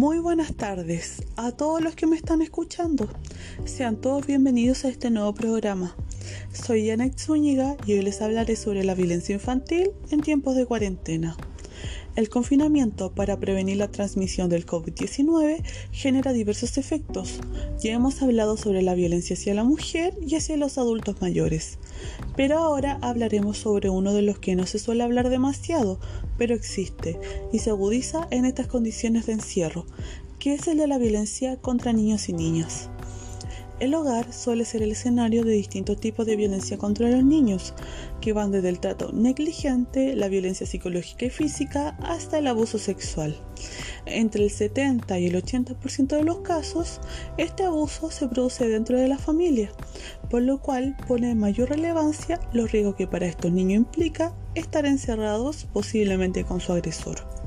Muy buenas tardes a todos los que me están escuchando. Sean todos bienvenidos a este nuevo programa. Soy Janet Zúñiga y hoy les hablaré sobre la violencia infantil en tiempos de cuarentena. El confinamiento para prevenir la transmisión del COVID-19 genera diversos efectos. Ya hemos hablado sobre la violencia hacia la mujer y hacia los adultos mayores. Pero ahora hablaremos sobre uno de los que no se suele hablar demasiado, pero existe y se agudiza en estas condiciones de encierro, que es el de la violencia contra niños y niñas. El hogar suele ser el escenario de distintos tipos de violencia contra los niños, que van desde el trato negligente, la violencia psicológica y física, hasta el abuso sexual. Entre el 70 y el 80% de los casos, este abuso se produce dentro de la familia, por lo cual pone en mayor relevancia los riesgos que para estos niños implica estar encerrados posiblemente con su agresor.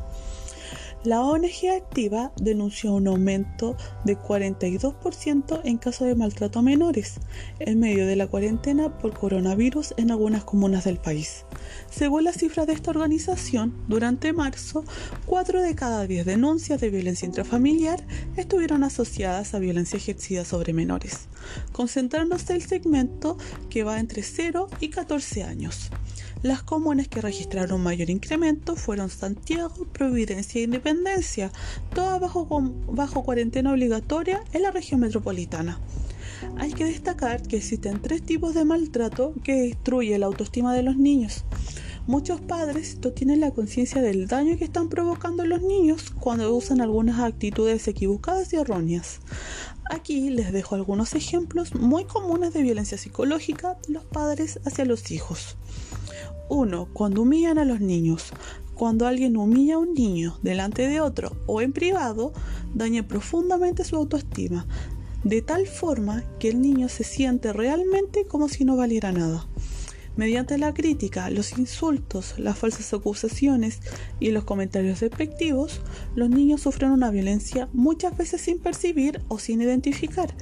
La ONG Activa denunció un aumento de 42% en casos de maltrato a menores en medio de la cuarentena por coronavirus en algunas comunas del país. Según las cifras de esta organización, durante marzo, 4 de cada 10 denuncias de violencia intrafamiliar estuvieron asociadas a violencia ejercida sobre menores, concentrándose el segmento que va entre 0 y 14 años. Las comunas que registraron mayor incremento fueron Santiago, Providencia e Independencia, todas bajo, bajo cuarentena obligatoria en la región metropolitana. Hay que destacar que existen tres tipos de maltrato que destruye la autoestima de los niños. Muchos padres no tienen la conciencia del daño que están provocando los niños cuando usan algunas actitudes equivocadas y erróneas. Aquí les dejo algunos ejemplos muy comunes de violencia psicológica de los padres hacia los hijos. 1. Cuando humillan a los niños. Cuando alguien humilla a un niño delante de otro o en privado, daña profundamente su autoestima, de tal forma que el niño se siente realmente como si no valiera nada. Mediante la crítica, los insultos, las falsas acusaciones y los comentarios despectivos, los niños sufren una violencia muchas veces sin percibir o sin identificar,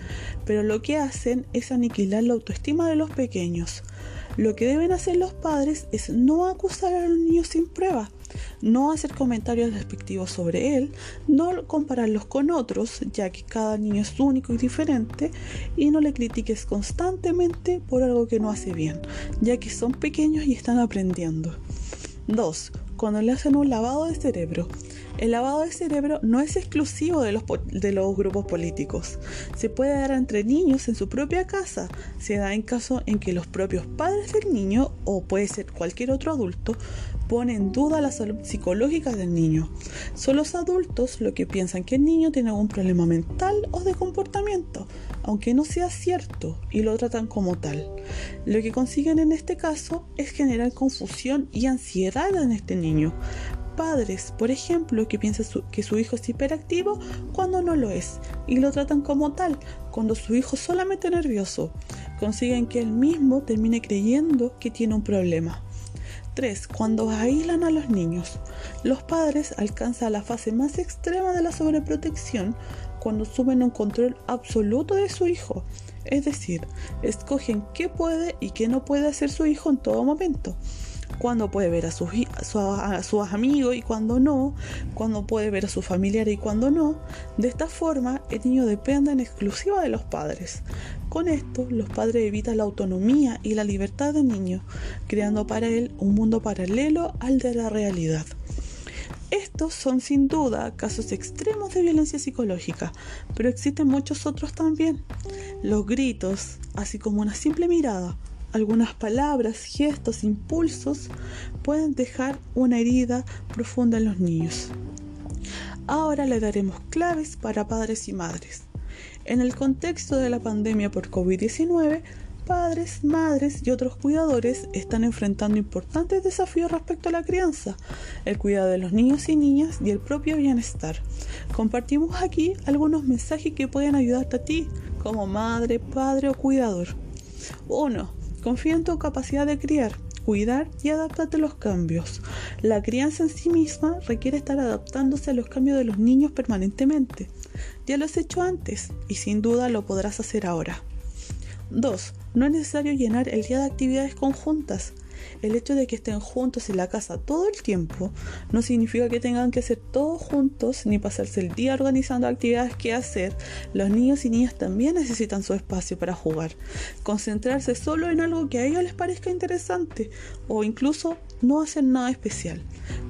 pero lo que hacen es aniquilar la autoestima de los pequeños. Lo que deben hacer los padres es no acusar a los niños sin prueba, no hacer comentarios despectivos sobre él, no compararlos con otros, ya que cada niño es único y diferente, y no le critiques constantemente por algo que no hace bien, ya que son pequeños y están aprendiendo. 2. Cuando le hacen un lavado de cerebro. El lavado de cerebro no es exclusivo de los, de los grupos políticos. Se puede dar entre niños en su propia casa. Se da en caso en que los propios padres del niño, o puede ser cualquier otro adulto, ponen en duda la salud psicológica del niño. Son los adultos los que piensan que el niño tiene algún problema mental o de comportamiento, aunque no sea cierto, y lo tratan como tal. Lo que consiguen en este caso es generar confusión y ansiedad en este niño, padres, por ejemplo, que piensan que su hijo es hiperactivo cuando no lo es y lo tratan como tal, cuando su hijo es solamente nervioso. Consiguen que él mismo termine creyendo que tiene un problema. 3. Cuando aíslan a los niños. Los padres alcanzan la fase más extrema de la sobreprotección cuando suben un control absoluto de su hijo. Es decir, escogen qué puede y qué no puede hacer su hijo en todo momento cuándo puede ver a sus, a, amigos y cuándo no, cuándo puede ver a sus familiares y cuándo no. De esta forma, el niño depende en exclusiva de los padres. Con esto, los padres evitan la autonomía y la libertad del niño, creando para él un mundo paralelo al de la realidad. Estos son sin duda casos extremos de violencia psicológica, pero existen muchos otros también. Los gritos, así como una simple mirada, algunas palabras, gestos, impulsos pueden dejar una herida profunda en los niños. Ahora le daremos claves para padres y madres. En el contexto de la pandemia por COVID-19, padres, madres y otros cuidadores están enfrentando importantes desafíos respecto a la crianza, el cuidado de los niños y niñas y el propio bienestar. Compartimos aquí algunos mensajes que pueden ayudarte a ti como madre, padre o cuidador. 1. Confía en tu capacidad de criar, cuidar y adaptarte a los cambios. La crianza en sí misma requiere estar adaptándose a los cambios de los niños permanentemente. Ya lo has hecho antes y sin duda lo podrás hacer ahora. 2. No es necesario llenar el día de actividades conjuntas. El hecho de que estén juntos en la casa todo el tiempo no significa que tengan que hacer todo juntos ni pasarse el día organizando actividades que hacer. Los niños y niñas también necesitan su espacio para jugar. Concentrarse solo en algo que a ellos les parezca interesante o incluso no hacer nada especial.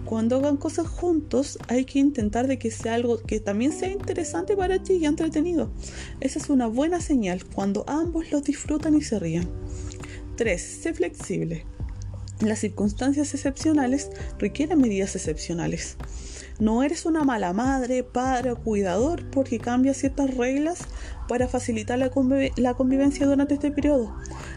Cuando hagan cosas juntos hay que intentar de que sea algo que también sea interesante para ti y entretenido. Esa es una buena señal cuando ambos los disfrutan y se ríen. 3. Sé flexible. Las circunstancias excepcionales requieren medidas excepcionales. No eres una mala madre, padre o cuidador porque cambias ciertas reglas para facilitar la, convivencia durante este periodo.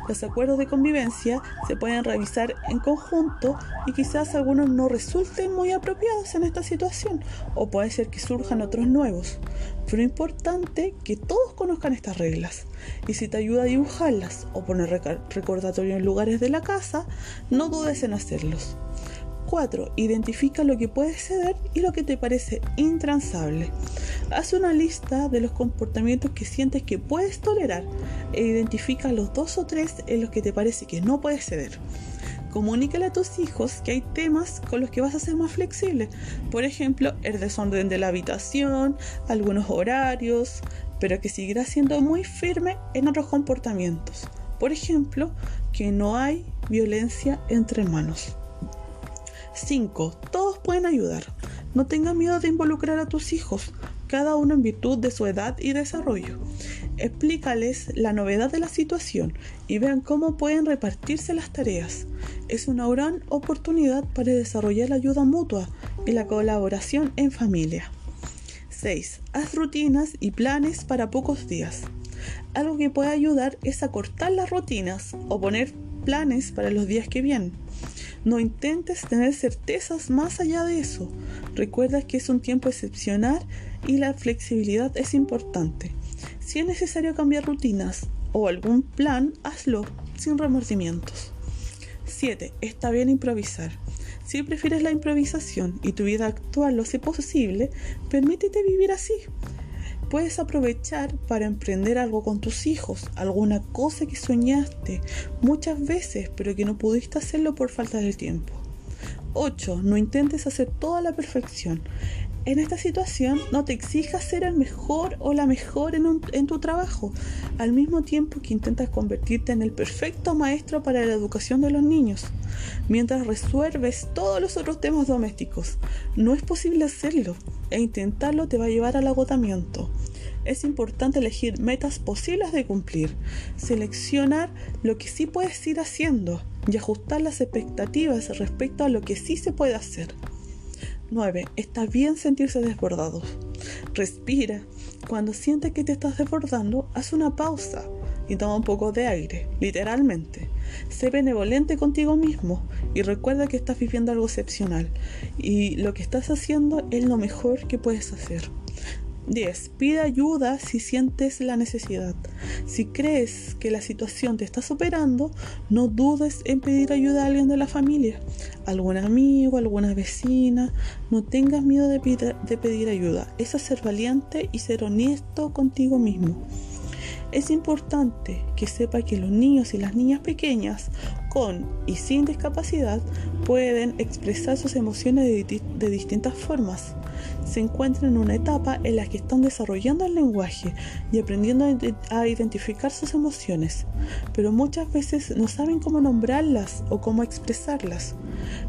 Los acuerdos de convivencia se pueden revisar en conjunto y quizás algunos no resulten muy apropiados en esta situación o puede ser que surjan otros nuevos. Pero es importante que todos conozcan estas reglas y si te ayuda a dibujarlas o poner recordatorios en lugares de la casa, no dudes en hacerlos. 4. Identifica lo que puede ceder y lo que te parece intransable. Haz una lista de los comportamientos que sientes que puedes tolerar e identifica los dos o tres en los que te parece que no puedes ceder. Comunícale a tus hijos que hay temas con los que vas a ser más flexible. Por ejemplo, el desorden de la habitación, algunos horarios, pero que seguirás siendo muy firme en otros comportamientos. Por ejemplo, que no hay violencia entre hermanos. 5. Todos pueden ayudar. No tengas miedo de involucrar a tus hijos, cada uno en virtud de su edad y desarrollo. Explícales la novedad de la situación y vean cómo pueden repartirse las tareas. Es una gran oportunidad para desarrollar la ayuda mutua y la colaboración en familia. 6. Haz rutinas y planes para pocos días. Algo que puede ayudar es a cortar las rutinas o poner planes para los días que vienen. No intentes tener certezas más allá de eso. Recuerda que es un tiempo excepcional y la flexibilidad es importante. Si es necesario cambiar rutinas o algún plan, hazlo sin remordimientos. 7. Está bien improvisar. Si prefieres la improvisación y tu vida actual lo hace posible, permítete vivir así puedes aprovechar para emprender algo con tus hijos, alguna cosa que soñaste muchas veces pero que no pudiste hacerlo por falta de tiempo. 8. No intentes hacer toda la perfección. En esta situación no te exijas ser el mejor o la mejor en, en, tu trabajo, al mismo tiempo que intentas convertirte en el perfecto maestro para la educación de los niños, mientras resuelves todos los otros temas domésticos. No es posible hacerlo e intentarlo te va a llevar al agotamiento. Es importante elegir metas posibles de cumplir, seleccionar lo que sí puedes ir haciendo y ajustar las expectativas respecto a lo que sí se puede hacer. 9. Está bien sentirse desbordados. Respira. Cuando sientes que te estás desbordando, haz una pausa y toma un poco de aire, literalmente. Sé benevolente contigo mismo y recuerda que estás viviendo algo excepcional y lo que estás haciendo es lo mejor que puedes hacer. 10. Pide ayuda si sientes la necesidad. Si crees que la situación te está superando, no dudes en pedir ayuda a alguien de la familia, algún amigo, alguna vecina. No tengas miedo de, pedir ayuda. Es ser valiente y ser honesto contigo mismo. Es importante que sepa que los niños y las niñas pequeñas con y sin discapacidad pueden expresar sus emociones de, distintas formas. Se encuentran en una etapa en la que están desarrollando el lenguaje y aprendiendo a identificar sus emociones, pero muchas veces no saben cómo nombrarlas o cómo expresarlas.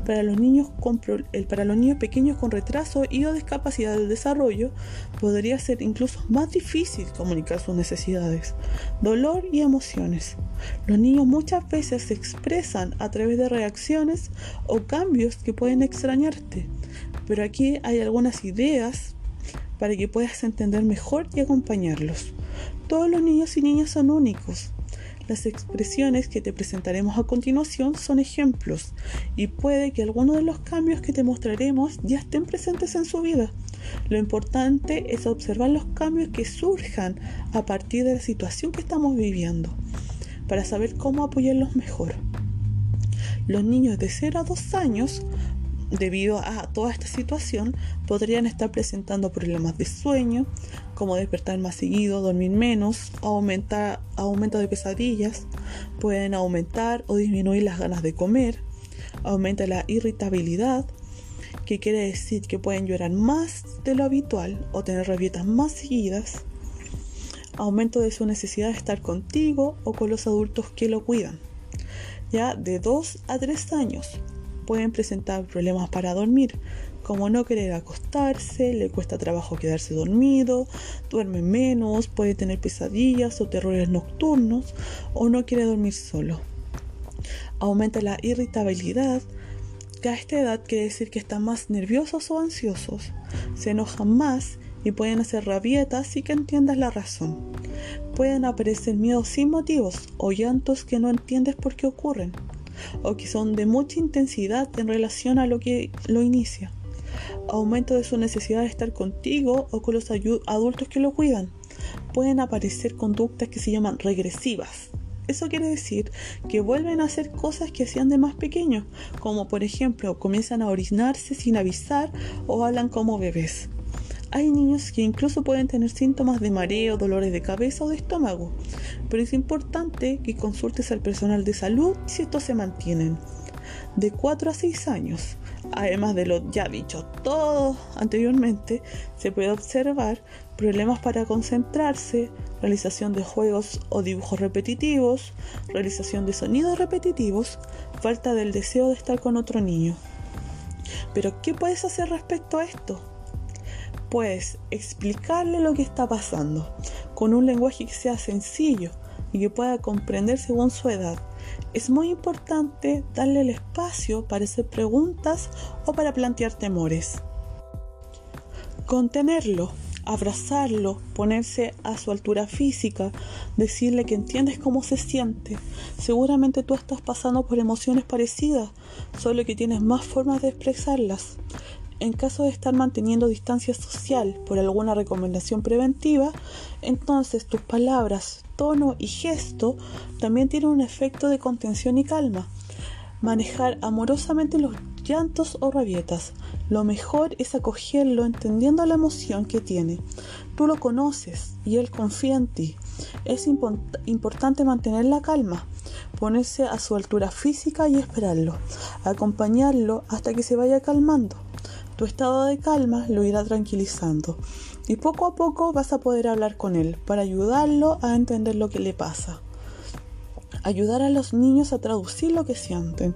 Para los niños, con, para los niños pequeños con retraso y o discapacidad del desarrollo, podría ser incluso más difícil comunicar sus necesidades, dolor y emociones. Los niños muchas veces se expresan a través de reacciones o cambios que pueden extrañarte, pero aquí hay algunas ideas para que puedas entender mejor y acompañarlos. Todos los niños y niñas son únicos. Las expresiones que te presentaremos a continuación son ejemplos y puede que algunos de los cambios que te mostraremos ya estén presentes en su vida. Lo importante es observar los cambios que surjan a partir de la situación que estamos viviendo para saber cómo apoyarlos mejor. Los niños de 0 a 2 años, debido a toda esta situación, podrían estar presentando problemas de sueño, como despertar más seguido, dormir menos, aumentar, aumento de pesadillas, pueden aumentar o disminuir las ganas de comer, Aumenta la irritabilidad, que quiere decir que pueden llorar más de lo habitual o tener rabietas más seguidas. Aumento de su necesidad de estar contigo o con los adultos que lo cuidan. Ya de 2 a 3 años pueden presentar problemas para dormir, como no querer acostarse, le cuesta trabajo quedarse dormido, duerme menos, puede tener pesadillas o terrores nocturnos o no quiere dormir solo. Aumenta la irritabilidad, que a esta edad quiere decir que están más nerviosos o ansiosos, se enojan más y pueden hacer rabietas sin que entiendas la razón. Pueden aparecer miedos sin motivos o llantos que no entiendes por qué ocurren o que son de mucha intensidad en relación a lo que lo inicia aumento de su necesidad de estar contigo o con los adultos que lo cuidan. Pueden aparecer conductas que se llaman regresivas. Eso quiere decir que vuelven a hacer cosas que hacían de más pequeños, como por ejemplo comienzan a orinarse sin avisar o hablan como bebés. Hay niños que incluso pueden tener síntomas de mareo, dolores de cabeza o de estómago, pero es importante que consultes al personal de salud si estos se mantienen. De 4 a 6 años, Además de lo ya dicho todo anteriormente, se puede observar problemas para concentrarse, realización de juegos o dibujos repetitivos, realización de sonidos repetitivos, falta del deseo de estar con otro niño. Pero, ¿qué puedes hacer respecto a esto? Puedes explicarle lo que está pasando con un lenguaje que sea sencillo y que pueda comprender según su edad es muy importante darle el espacio para hacer preguntas o para plantear temores. Contenerlo, abrazarlo, ponerse a su altura física, decirle que entiendes cómo se siente. Seguramente tú estás pasando por emociones parecidas, solo que tienes más formas de expresarlas. En caso de estar manteniendo distancia social por alguna recomendación preventiva, entonces tus palabras, tono y gesto también tienen un efecto de contención y calma. Manejar amorosamente los llantos o rabietas. Lo mejor es acogerlo entendiendo la emoción que tiene. Tú lo conoces y él confía en ti. Es importante mantener la calma, ponerse a su altura física y esperarlo, acompañarlo hasta que se vaya calmando. Tu estado de calma lo irá tranquilizando y poco a poco vas a poder hablar con él para ayudarlo a entender lo que le pasa. Ayudar a los niños a traducir lo que sienten.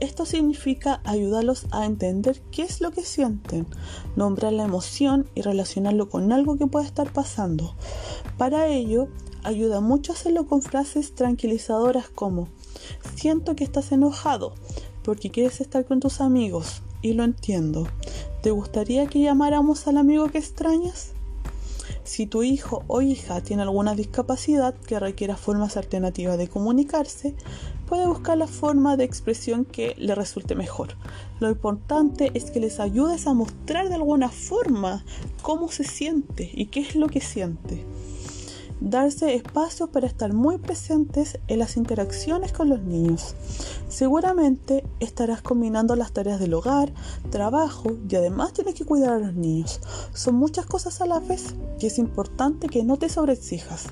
Esto significa ayudarlos a entender qué es lo que sienten, nombrar la emoción y relacionarlo con algo que puede estar pasando. Para ello, ayuda mucho hacerlo con frases tranquilizadoras como siento que estás enojado porque quieres estar con tus amigos y lo entiendo. ¿Te gustaría que llamáramos al amigo que extrañas? Si tu hijo o hija tiene alguna discapacidad que requiera formas alternativas de comunicarse, puede buscar la forma de expresión que le resulte mejor. Lo importante es que les ayudes a mostrar de alguna forma cómo se siente y qué es lo que siente darse espacio para estar muy presentes en las interacciones con los niños. Seguramente estarás combinando las tareas del hogar, trabajo y además tienes que cuidar a los niños. Son muchas cosas a la vez y es importante que no te sobreexijas.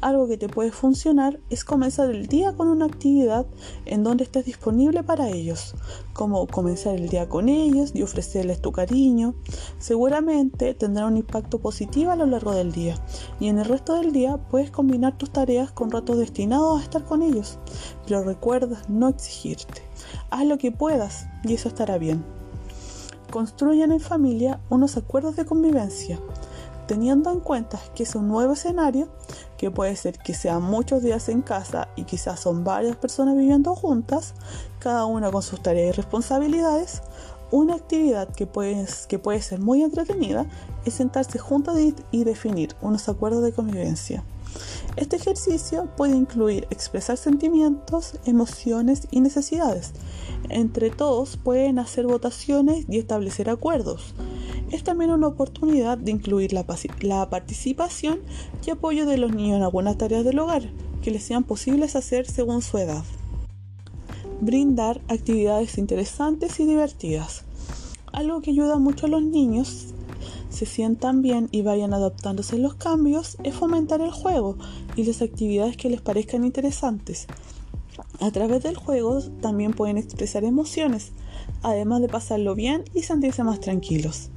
Algo que te puede funcionar es comenzar el día con una actividad en donde estés disponible para ellos, como comenzar el día con ellos y ofrecerles tu cariño. Seguramente tendrá un impacto positivo a lo largo del día y en el resto del día puedes combinar tus tareas con ratos destinados a estar con ellos. Pero recuerda no exigirte. Haz lo que puedas y eso estará bien. Construyan en familia unos acuerdos de convivencia teniendo en cuenta que es un nuevo escenario, que puede ser que sean muchos días en casa y quizás son varias personas viviendo juntas, cada una con sus tareas y responsabilidades, una actividad que puede, que puede ser muy entretenida es sentarse juntos y definir unos acuerdos de convivencia. Este ejercicio puede incluir expresar sentimientos, emociones y necesidades. Entre todos pueden hacer votaciones y establecer acuerdos es también una oportunidad de incluir la, participación y apoyo de los niños en algunas tareas del hogar que les sean posibles hacer según su edad. Brindar actividades interesantes y divertidas. Algo que ayuda mucho a los niños se sientan bien y vayan adaptándose a los cambios es fomentar el juego y las actividades que les parezcan interesantes. A través del juego también pueden expresar emociones, además de pasarlo bien y sentirse más tranquilos.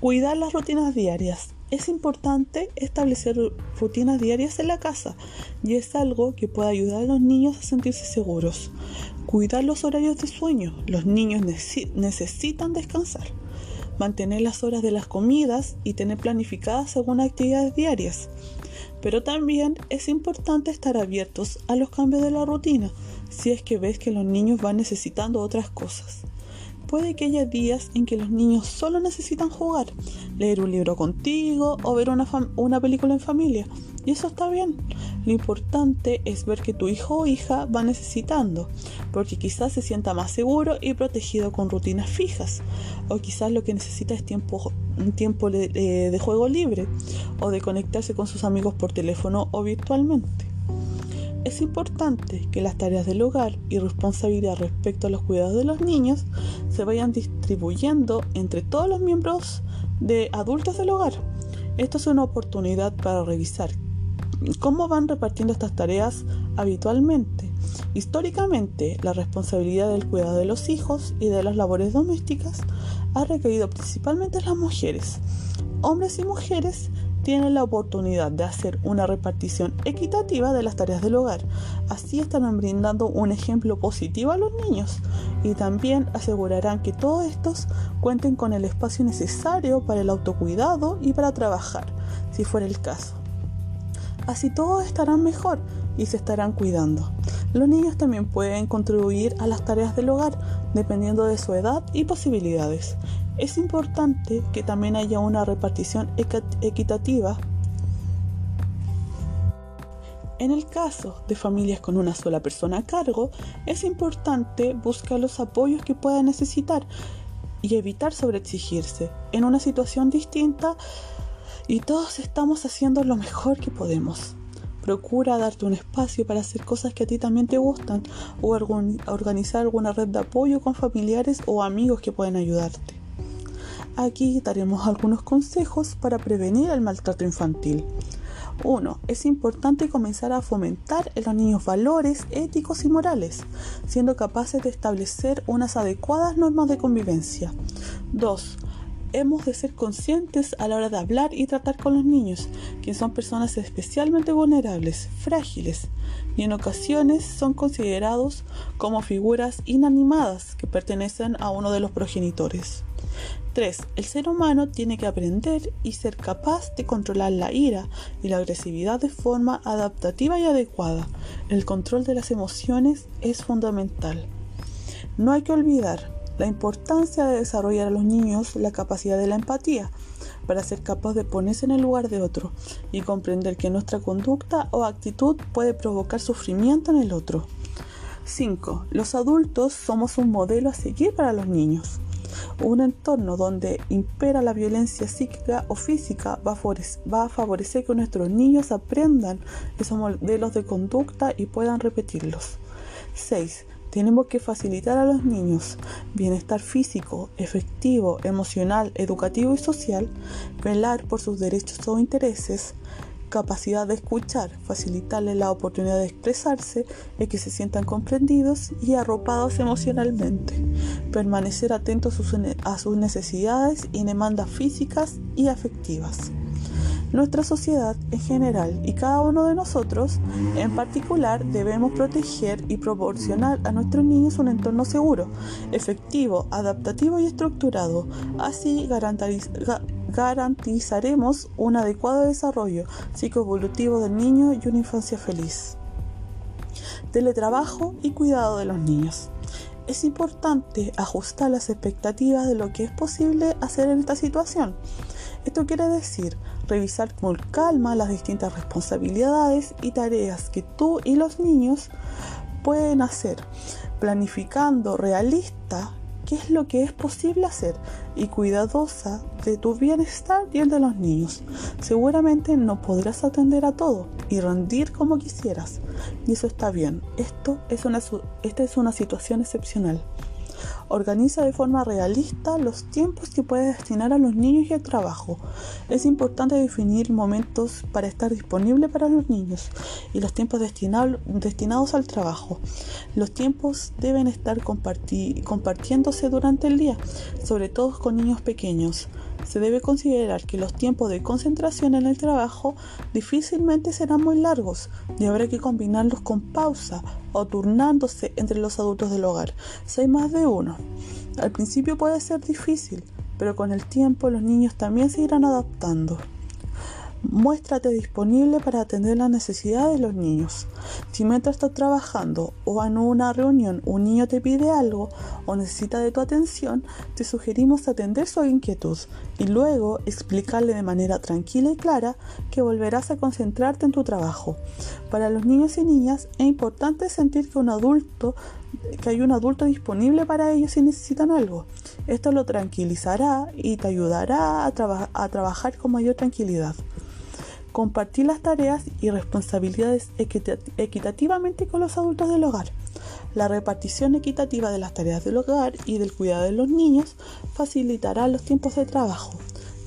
Cuidar las rutinas diarias. Es importante establecer rutinas diarias en la casa y es algo que puede ayudar a los niños a sentirse seguros. Cuidar los horarios de sueño. Los niños necesitan descansar. Mantener las horas de las comidas y tener planificadas algunas actividades diarias. Pero también es importante estar abiertos a los cambios de la rutina si es que ves que los niños van necesitando otras cosas. Puede que haya días en que los niños solo necesitan jugar, leer un libro contigo o ver una película en familia. Y eso está bien. Lo importante es ver que tu hijo o hija va necesitando, porque quizás se sienta más seguro y protegido con rutinas fijas, o quizás lo que necesita es tiempo, tiempo de juego libre, o de conectarse con sus amigos por teléfono o virtualmente. Es importante que las tareas del hogar y responsabilidad respecto a los cuidados de los niños se vayan distribuyendo entre todos los miembros de adultos del hogar. Esto es una oportunidad para revisar ¿Cómo van repartiendo estas tareas habitualmente? Históricamente, la responsabilidad del cuidado de los hijos y de las labores domésticas ha recaído principalmente en las mujeres. Hombres y mujeres tienen la oportunidad de hacer una repartición equitativa de las tareas del hogar. Así estarán brindando un ejemplo positivo a los niños y también asegurarán que todos estos cuenten con el espacio necesario para el autocuidado y para trabajar, si fuera el caso. Así todos estarán mejor y se estarán cuidando. Los niños también pueden contribuir a las tareas del hogar dependiendo de su edad y posibilidades. Es importante que también haya una repartición equitativa. En el caso de familias con una sola persona a cargo, es importante buscar los apoyos que pueda necesitar y evitar sobreexigirse. En una situación distinta, y todos estamos haciendo lo mejor que podemos. Procura darte un espacio para hacer cosas que a ti también te gustan o organizar alguna red de apoyo con familiares o amigos que pueden ayudarte. Aquí daremos algunos consejos para prevenir el maltrato infantil. 1. Es importante comenzar a fomentar en los niños valores éticos y morales, siendo capaces de establecer unas adecuadas normas de convivencia. 2 hemos de ser conscientes a la hora de hablar y tratar con los niños, que son personas especialmente vulnerables, frágiles, y en ocasiones son considerados como figuras inanimadas que pertenecen a uno de los progenitores. 3. El ser humano tiene que aprender y ser capaz de controlar la ira y la agresividad de forma adaptativa y adecuada. El control de las emociones es fundamental. No hay que olvidar la importancia de desarrollar a los niños la capacidad de la empatía para ser capaz de ponerse en el lugar de otro y comprender que nuestra conducta o actitud puede provocar sufrimiento en el otro. 5. Los adultos somos un modelo a seguir para los niños. Un entorno donde impera la violencia psíquica o física va a, favorecer, que nuestros niños aprendan esos modelos de conducta y puedan repetirlos. 6. Tenemos que facilitar a los niños bienestar físico, efectivo, emocional, educativo y social, velar por sus derechos o intereses, capacidad de escuchar, facilitarles la oportunidad de expresarse y que se sientan comprendidos y arropados emocionalmente, permanecer atentos a sus necesidades y demandas físicas y afectivas. Nuestra sociedad en general y cada uno de nosotros en particular debemos proteger y proporcionar a nuestros niños un entorno seguro, efectivo, adaptativo y estructurado. Así garantizaremos un adecuado desarrollo psicoevolutivo del niño y una infancia feliz. Teletrabajo y cuidado de los niños. Es importante ajustar las expectativas de lo que es posible hacer en esta situación. Esto quiere decir revisar con calma las distintas responsabilidades y tareas que tú y los niños pueden hacer, planificando realista qué es lo que es posible hacer y cuidadosa de tu bienestar y el de los niños. Seguramente no podrás atender a todo y rendir como quisieras, y eso está bien. Esto es una, esta es una situación excepcional. Organiza de forma realista los tiempos que puedes destinar a los niños y al trabajo. Es importante definir momentos para estar disponible para los niños y los tiempos destinados al trabajo. Los tiempos deben estar compartiéndose durante el día, sobre todo con niños pequeños. Se debe considerar que los tiempos de concentración en el trabajo difícilmente serán muy largos y habrá que combinarlos con pausa o turnándose entre los adultos del hogar, si hay más de uno. Al principio puede ser difícil, pero con el tiempo los niños también se irán adaptando. Muéstrate disponible para atender las necesidades de los niños. Si mientras estás trabajando o en una reunión un niño te pide algo o necesita de tu atención, te sugerimos atender su inquietud y luego explicarle de manera tranquila y clara que volverás a concentrarte en tu trabajo. Para los niños y niñas es importante sentir que un adulto que hay un adulto disponible para ellos si necesitan algo. Esto lo tranquilizará y te ayudará a, a trabajar con mayor tranquilidad. Compartir las tareas y responsabilidades equitativamente con los adultos del hogar. La repartición equitativa de las tareas del hogar y del cuidado de los niños facilitará los tiempos de trabajo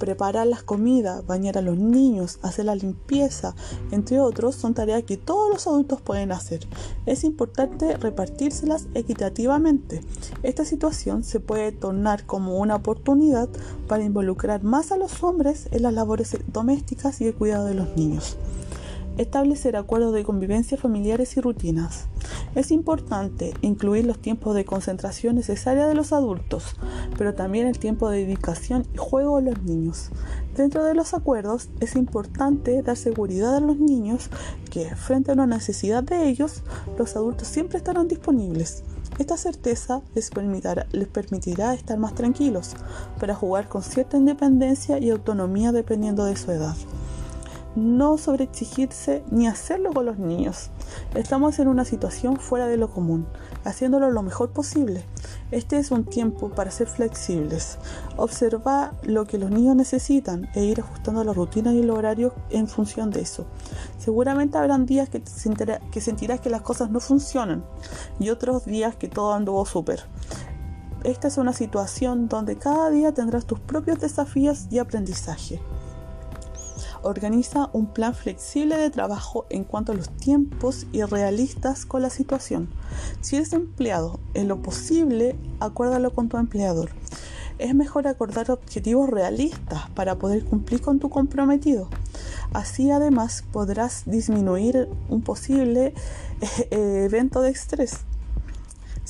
preparar las comidas, bañar a los niños, hacer la limpieza, entre otros, son tareas que todos los adultos pueden hacer. Es importante repartírselas equitativamente. Esta situación se puede tornar como una oportunidad para involucrar más a los hombres en las labores domésticas y el cuidado de los niños. Establecer acuerdos de convivencia familiares y rutinas. Es importante incluir los tiempos de concentración necesarios de los adultos, pero también el tiempo de dedicación y juego de los niños. Dentro de los acuerdos es importante dar seguridad a los niños que, frente a una necesidad de ellos, los adultos siempre estarán disponibles. Esta certeza les permitirá estar más tranquilos para jugar con cierta independencia y autonomía dependiendo de su edad no sobreexigirse ni hacerlo con los niños. Estamos en una situación fuera de lo común, haciéndolo lo mejor posible. Este es un tiempo para ser flexibles, observar lo que los niños necesitan e ir ajustando la rutina y el horario en función de eso. Seguramente habrán días que, que sentirás que las cosas no funcionan y otros días que todo anduvo súper. Esta es una situación donde cada día tendrás tus propios desafíos y aprendizaje. Organiza un plan flexible de trabajo en cuanto a los tiempos y realistas con la situación. Si eres empleado, en lo posible, acuérdalo con tu empleador. Es mejor acordar objetivos realistas para poder cumplir con tu comprometido. Así además podrás disminuir un posible eh, evento de estrés.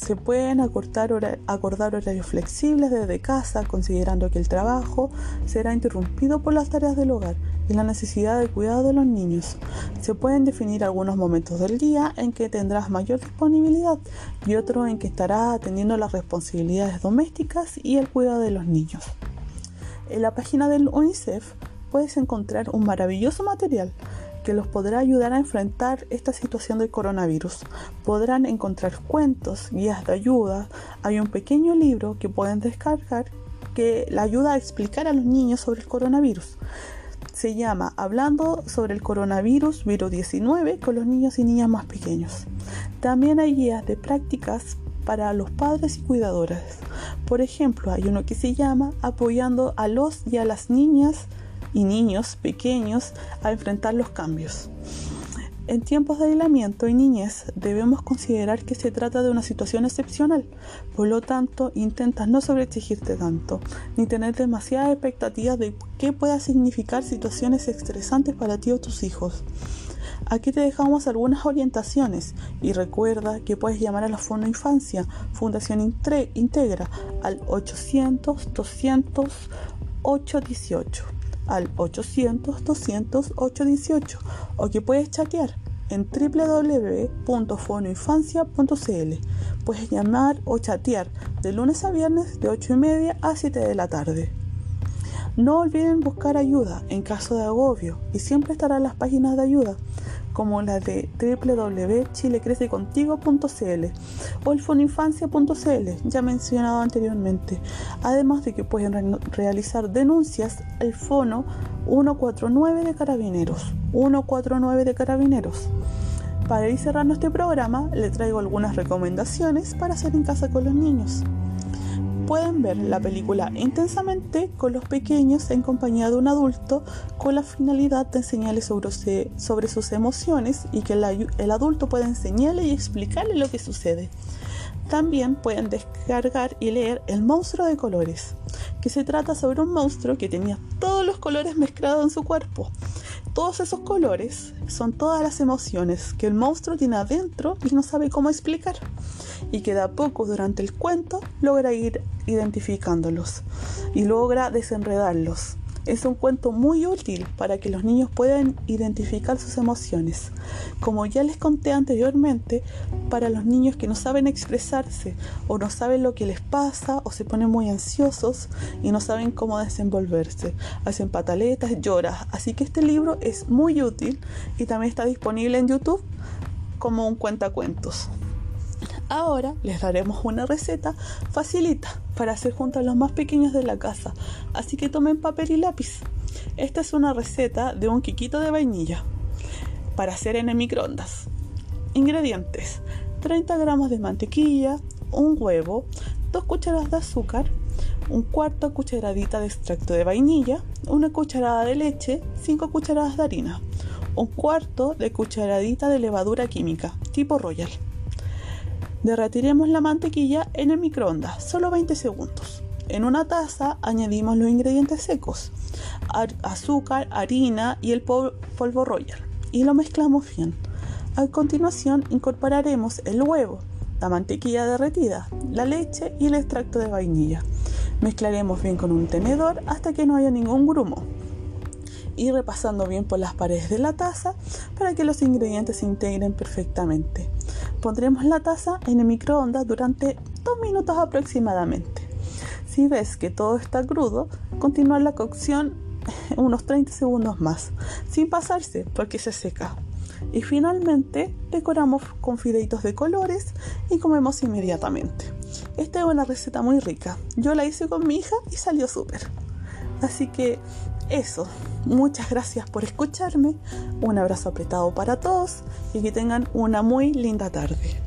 Se pueden acordar horarios flexibles desde casa, considerando que el trabajo será interrumpido por las tareas del hogar y la necesidad de cuidado de los niños. Se pueden definir algunos momentos del día en que tendrás mayor disponibilidad y otros en que estarás atendiendo las responsabilidades domésticas y el cuidado de los niños. En la página del UNICEF puedes encontrar un maravilloso material que los podrá ayudar a enfrentar esta situación del coronavirus. Podrán encontrar cuentos, guías de ayuda, hay un pequeño libro que pueden descargar que le ayuda a explicar a los niños sobre el coronavirus se llama Hablando sobre el coronavirus virus 19 con los niños y niñas más pequeños. También hay guías de prácticas para los padres y cuidadoras. Por ejemplo, hay uno que se llama Apoyando a los y a las niñas y niños pequeños a enfrentar los cambios. En tiempos de aislamiento y niñez debemos considerar que se trata de una situación excepcional, por lo tanto intenta no sobreexigirte tanto, ni tener demasiadas expectativas de qué pueda significar situaciones estresantes para ti o tus hijos. Aquí te dejamos algunas orientaciones y recuerda que puedes llamar a la Fondo Infancia, Fundación Integra, al 800 200 818 al 800 200 818 o que puedes chatear en www.fonoinfancia.cl. Puedes llamar o chatear de lunes a viernes de 8 y media a 7 de la tarde. No olviden buscar ayuda en caso de agobio y siempre estarán las páginas de ayuda como la de www.chilecrececontigo.cl o el foninfancia.cl, ya mencionado anteriormente, además de que pueden realizar denuncias al fono 149 de carabineros, 149 de carabineros. Para ir cerrando este programa, le traigo algunas recomendaciones para hacer en casa con los niños. Pueden ver la película intensamente con los pequeños en compañía de un adulto con la finalidad de enseñarles sobre, sus emociones y que el adulto pueda enseñarle y explicarle lo que sucede. También pueden descargar y leer El monstruo de colores, que se trata sobre un monstruo que tenía todos los colores mezclados en su cuerpo. Todos esos colores son todas las emociones que el monstruo tiene adentro y no sabe cómo explicar. Y que de a poco durante el cuento logra ir identificándolos y logra desenredarlos. Es un cuento muy útil para que los niños puedan identificar sus emociones. Como ya les conté anteriormente, para los niños que no saben expresarse o no saben lo que les pasa o se ponen muy ansiosos y no saben cómo desenvolverse, hacen pataletas, lloran. Así que este libro es muy útil y también está disponible en YouTube como un cuentacuentos. Ahora les daremos una receta facilita para hacer junto a los más pequeños de la casa, así que tomen papel y lápiz. Esta es una receta de un quiquito de vainilla para hacer en el microondas. Ingredientes: 30 gramos de mantequilla, un huevo, 2 cucharadas de azúcar, un cuarto cucharadita de extracto de vainilla, una cucharada de leche, 5 cucharadas de harina, un cuarto de cucharadita de levadura química tipo Royal. Derretiremos la mantequilla en el microondas, solo 20 segundos. En una taza añadimos los ingredientes secos, azúcar, harina y el polvo royal y lo mezclamos bien. A continuación incorporaremos el huevo, la mantequilla derretida, la leche y el extracto de vainilla. Mezclaremos bien con un tenedor hasta que no haya ningún grumo y repasando bien por las paredes de la taza para que los ingredientes se integren perfectamente. Pondremos la taza en el microondas durante 2 minutos aproximadamente. Si ves que todo está crudo, continuar la cocción unos 30 segundos más, sin pasarse porque se seca. Y finalmente decoramos con fideitos de colores y comemos inmediatamente. Esta es una receta muy rica. Yo la hice con mi hija y salió súper. Así que eso, muchas gracias por escucharme, un abrazo apretado para todos y que tengan una muy linda tarde.